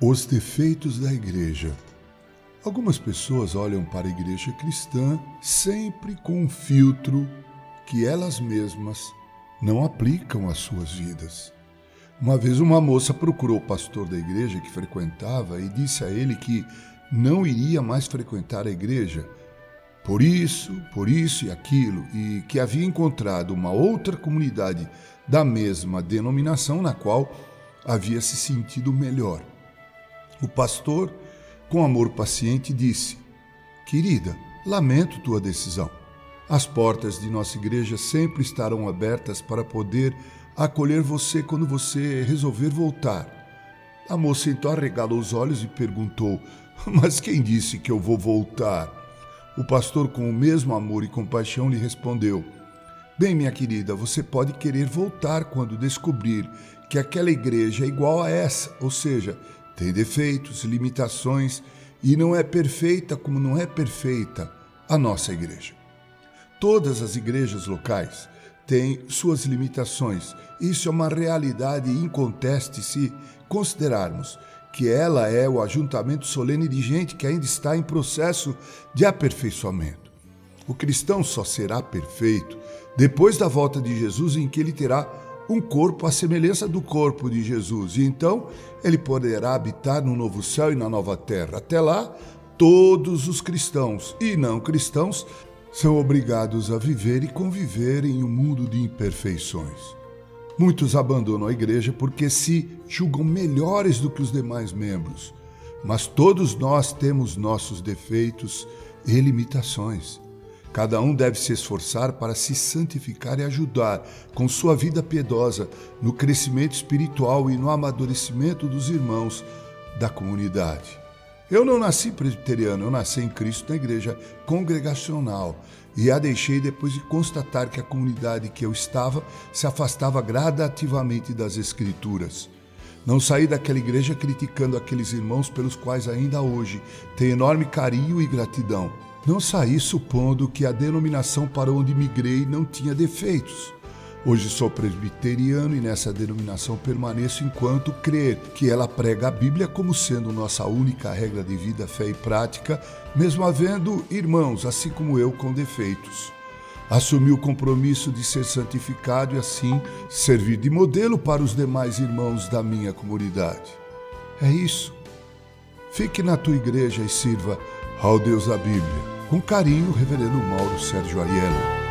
Os defeitos da igreja. Algumas pessoas olham para a igreja cristã sempre com um filtro que elas mesmas não aplicam às suas vidas. Uma vez uma moça procurou o pastor da igreja que frequentava e disse a ele que não iria mais frequentar a igreja por isso, por isso e aquilo, e que havia encontrado uma outra comunidade da mesma denominação na qual havia se sentido melhor. O pastor, com amor paciente, disse: Querida, lamento tua decisão. As portas de nossa igreja sempre estarão abertas para poder acolher você quando você resolver voltar. A moça então arregalou os olhos e perguntou: Mas quem disse que eu vou voltar? O pastor, com o mesmo amor e compaixão, lhe respondeu: Bem, minha querida, você pode querer voltar quando descobrir que aquela igreja é igual a essa, ou seja, tem defeitos, limitações e não é perfeita como não é perfeita a nossa igreja. Todas as igrejas locais têm suas limitações. Isso é uma realidade inconteste se considerarmos que ela é o ajuntamento solene de gente que ainda está em processo de aperfeiçoamento. O cristão só será perfeito depois da volta de Jesus, em que ele terá um corpo à semelhança do corpo de Jesus, e então ele poderá habitar no novo céu e na nova terra. Até lá, todos os cristãos e não cristãos são obrigados a viver e conviver em um mundo de imperfeições. Muitos abandonam a igreja porque se julgam melhores do que os demais membros, mas todos nós temos nossos defeitos e limitações. Cada um deve se esforçar para se santificar e ajudar, com sua vida piedosa, no crescimento espiritual e no amadurecimento dos irmãos da comunidade. Eu não nasci presbiteriano, eu nasci em Cristo na igreja congregacional e a deixei depois de constatar que a comunidade que eu estava se afastava gradativamente das Escrituras. Não saí daquela igreja criticando aqueles irmãos pelos quais ainda hoje tenho enorme carinho e gratidão. Não saí supondo que a denominação para onde migrei não tinha defeitos. Hoje sou presbiteriano e nessa denominação permaneço enquanto crer que ela prega a Bíblia como sendo nossa única regra de vida, fé e prática, mesmo havendo irmãos, assim como eu, com defeitos. Assumi o compromisso de ser santificado e assim servir de modelo para os demais irmãos da minha comunidade. É isso. Fique na tua igreja e sirva ao Deus da Bíblia. Com carinho, Reverendo Mauro Sérgio Aiello.